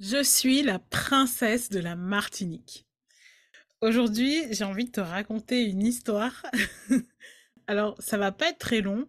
Je suis la princesse de la Martinique. Aujourd'hui, j'ai envie de te raconter une histoire. Alors, ça va pas être très long,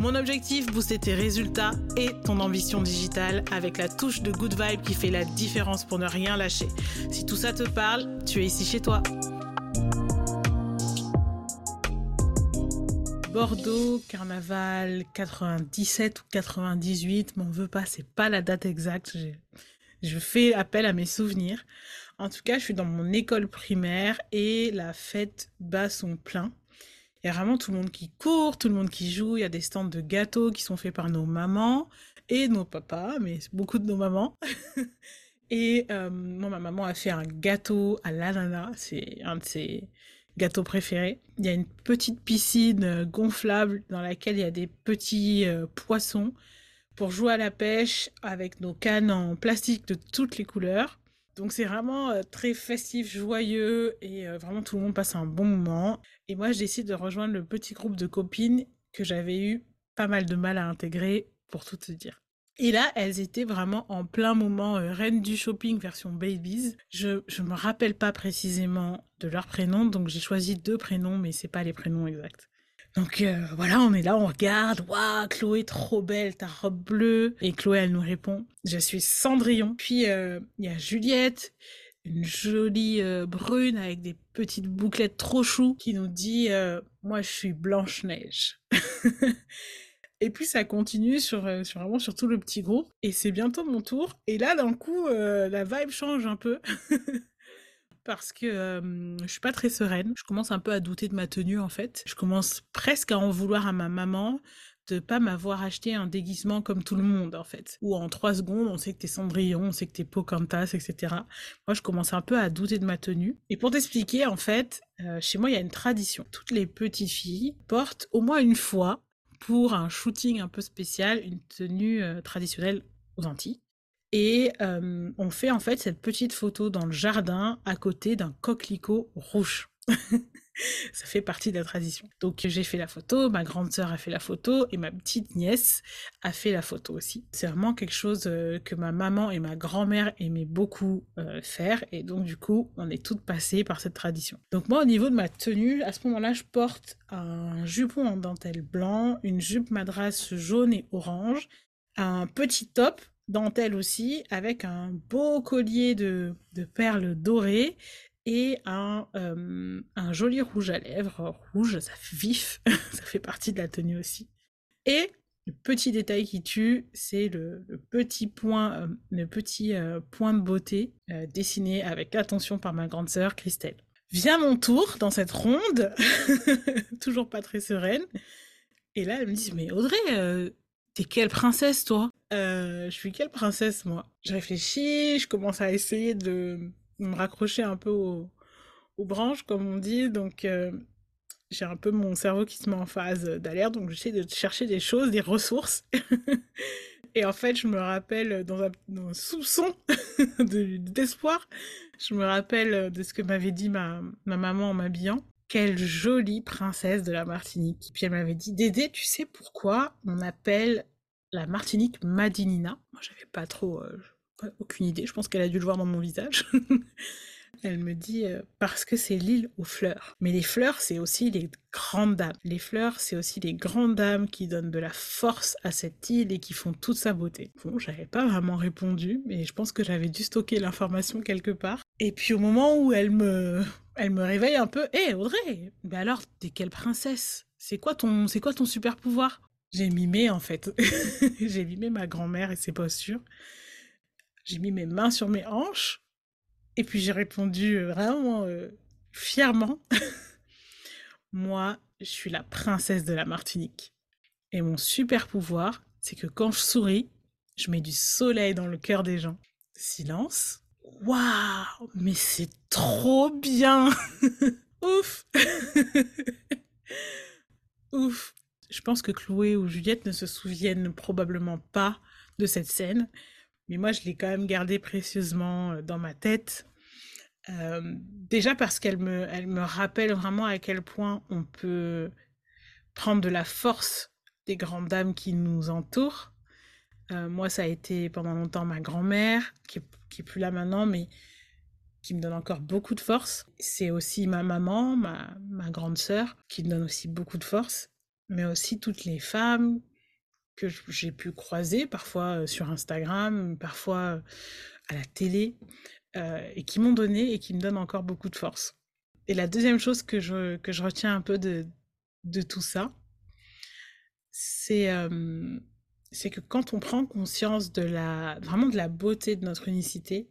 Mon objectif, booster tes résultats et ton ambition digitale avec la touche de good vibe qui fait la différence pour ne rien lâcher. Si tout ça te parle, tu es ici chez toi. Bordeaux, carnaval 97 ou 98, m'en veux pas, c'est pas la date exacte. Je fais appel à mes souvenirs. En tout cas, je suis dans mon école primaire et la fête bat son plein. Il y a vraiment tout le monde qui court, tout le monde qui joue. Il y a des stands de gâteaux qui sont faits par nos mamans et nos papas, mais beaucoup de nos mamans. et euh, moi, ma maman a fait un gâteau à l'ananas. C'est un de ses gâteaux préférés. Il y a une petite piscine gonflable dans laquelle il y a des petits euh, poissons pour jouer à la pêche avec nos cannes en plastique de toutes les couleurs. Donc c'est vraiment très festif, joyeux et vraiment tout le monde passe un bon moment. Et moi je décide de rejoindre le petit groupe de copines que j'avais eu pas mal de mal à intégrer pour tout te dire. Et là, elles étaient vraiment en plein moment reine du shopping version babies. Je je me rappelle pas précisément de leur prénom, donc j'ai choisi deux prénoms, mais c'est pas les prénoms exacts. Donc euh, voilà, on est là, on regarde. Waouh, Chloé, trop belle, ta robe bleue. Et Chloé, elle nous répond Je suis Cendrillon. Puis euh, il y a Juliette, une jolie euh, brune avec des petites bouclettes trop chou, qui nous dit Moi, je suis Blanche-Neige. Et puis ça continue sur, sur, vraiment sur tout le petit groupe. Et c'est bientôt mon tour. Et là, d'un coup, la vibe change un peu. parce que euh, je suis pas très sereine. Je commence un peu à douter de ma tenue en fait. Je commence presque à en vouloir à ma maman de pas m'avoir acheté un déguisement comme tout le monde en fait. Ou en trois secondes, on sait que t'es Cendrillon, on sait que t'es Pocahontas, etc. Moi, je commence un peu à douter de ma tenue. Et pour t'expliquer, en fait, euh, chez moi, il y a une tradition. Toutes les petites filles portent au moins une fois pour un shooting un peu spécial une tenue euh, traditionnelle aux Antilles. Et euh, on fait en fait cette petite photo dans le jardin à côté d'un coquelicot rouge. ça fait partie de la tradition. Donc j'ai fait la photo, ma grande sœur a fait la photo et ma petite nièce a fait la photo aussi. C'est vraiment quelque chose euh, que ma maman et ma grand-mère aimaient beaucoup euh, faire et donc du coup on est toutes passées par cette tradition. Donc moi au niveau de ma tenue, à ce moment-là je porte un jupon en dentelle blanc, une jupe madras jaune et orange, un petit top dentelle aussi, avec un beau collier de, perles dorées et un, euh, un, joli rouge à lèvres, rouge, ça fait vif, ça fait partie de la tenue aussi. Et le petit détail qui tue, c'est le, petit point, euh, euh, point de beauté dessiné avec attention par ma grande sœur Christelle. Vient mon tour dans cette ronde, toujours pas très sereine. Et là, elle me dit, mais Audrey, T'es quelle princesse, toi? Euh, Je suis quelle princesse, moi? Je réfléchis, je commence à essayer de me raccrocher un peu aux, branches, comme on dit. Donc, euh, j'ai un peu mon cerveau qui se met en phase d'alerte. Donc, j'essaie de chercher des choses, des ressources. Et en fait, je me rappelle dans un, soupçon d'espoir, je me rappelle de ce que m'avait dit ma, ma maman en m'habillant quelle jolie princesse de la Martinique. Puis elle m'avait dit, Dédé, tu sais pourquoi on appelle la Martinique Madinina Moi, j'avais pas trop, euh, aucune idée. Je pense qu'elle a dû le voir dans mon visage. Elle me dit euh, parce que c'est l'île aux fleurs. Mais les fleurs, c'est aussi les grandes dames. Les fleurs, c'est aussi les grandes dames qui donnent de la force à cette île et qui font toute sa beauté. Bon, j'avais pas vraiment répondu, mais je pense que j'avais dû stocker l'information quelque part. Et puis au moment où elle me, elle me réveille un peu, hé Audrey, mais alors t'es quelle princesse? C'est quoi ton, c'est quoi ton super pouvoir? J'ai mimé en fait. J'ai mimé ma grand-mère et ses postures. J'ai mis mes mains sur mes hanches et puis j'ai répondu euh, vraiment euh, fièrement, moi, je suis la princesse de la Martinique. Et mon super pouvoir, c'est que quand je souris, je mets du soleil dans le cœur des gens. Silence. Waouh, mais c'est trop bien Ouf Ouf Je pense que Chloé ou Juliette ne se souviennent probablement pas de cette scène, mais moi je l'ai quand même gardée précieusement euh, dans ma tête. Euh, déjà parce qu'elle me, elle me rappelle vraiment à quel point on peut prendre de la force des grandes dames qui nous entourent. Euh, moi, ça a été pendant longtemps ma grand-mère, qui, qui est plus là maintenant, mais qui me donne encore beaucoup de force. C'est aussi ma maman, ma, ma grande sœur, qui me donne aussi beaucoup de force, mais aussi toutes les femmes que j'ai pu croiser, parfois sur Instagram, parfois à la télé, et qui m'ont donné et qui me donnent encore beaucoup de force. Et la deuxième chose que je, que je retiens un peu de, de tout ça, c'est euh, que quand on prend conscience de la, vraiment de la beauté de notre unicité,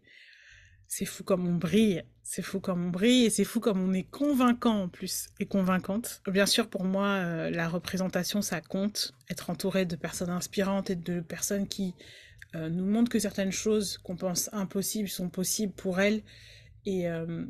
c'est fou comme on brille, c'est fou comme on brille et c'est fou comme on est convaincant en plus et convaincante. Bien sûr, pour moi, euh, la représentation, ça compte. Être entouré de personnes inspirantes et de personnes qui euh, nous montrent que certaines choses qu'on pense impossibles sont possibles pour elles et, euh,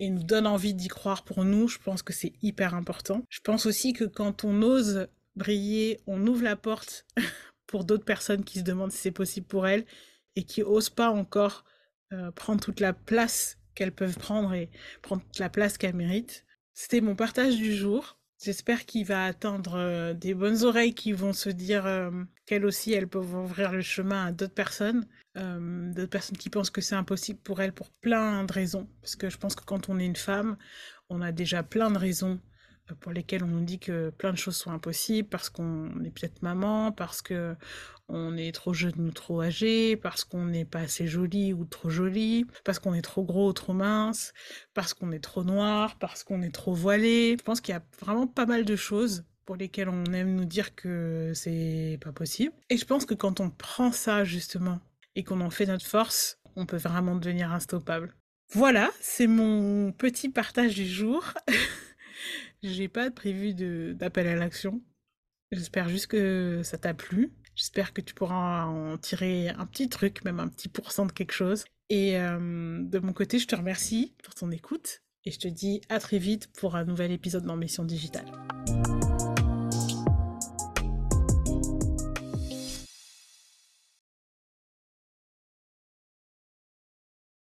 et nous donnent envie d'y croire pour nous, je pense que c'est hyper important. Je pense aussi que quand on ose briller, on ouvre la porte pour d'autres personnes qui se demandent si c'est possible pour elles et qui osent pas encore euh, prendre toute la place qu'elles peuvent prendre et prendre toute la place qu'elles méritent. C'était mon partage du jour. J'espère qu'il va atteindre euh, des bonnes oreilles qui vont se dire euh, qu'elles aussi, elles peuvent ouvrir le chemin à d'autres personnes, d'autres personnes qui pensent que c'est impossible pour elles pour plein de raisons. Parce que je pense que quand on est une femme, on a déjà plein de raisons pour lesquelles on nous dit que plein de choses sont impossibles, parce qu'on est peut-être maman, parce que on est trop jeune ou trop âgé, parce qu'on n'est pas assez jolie ou trop jolie, parce qu'on est trop gros ou trop mince, parce qu'on est trop noir, parce qu'on est trop voilé. Je pense qu'il y a vraiment pas mal de choses pour lesquelles on aime nous dire que c'est pas possible. Et je pense que quand on prend ça justement et qu'on en fait notre force, on peut vraiment devenir instoppable. Voilà, c'est mon petit partage du jour. J'ai pas prévu d'appel à l'action. J'espère juste que ça t'a plu. J'espère que tu pourras en tirer un petit truc, même un petit pourcent de quelque chose. Et euh, de mon côté, je te remercie pour ton écoute et je te dis à très vite pour un nouvel épisode d'Ambition Digitale.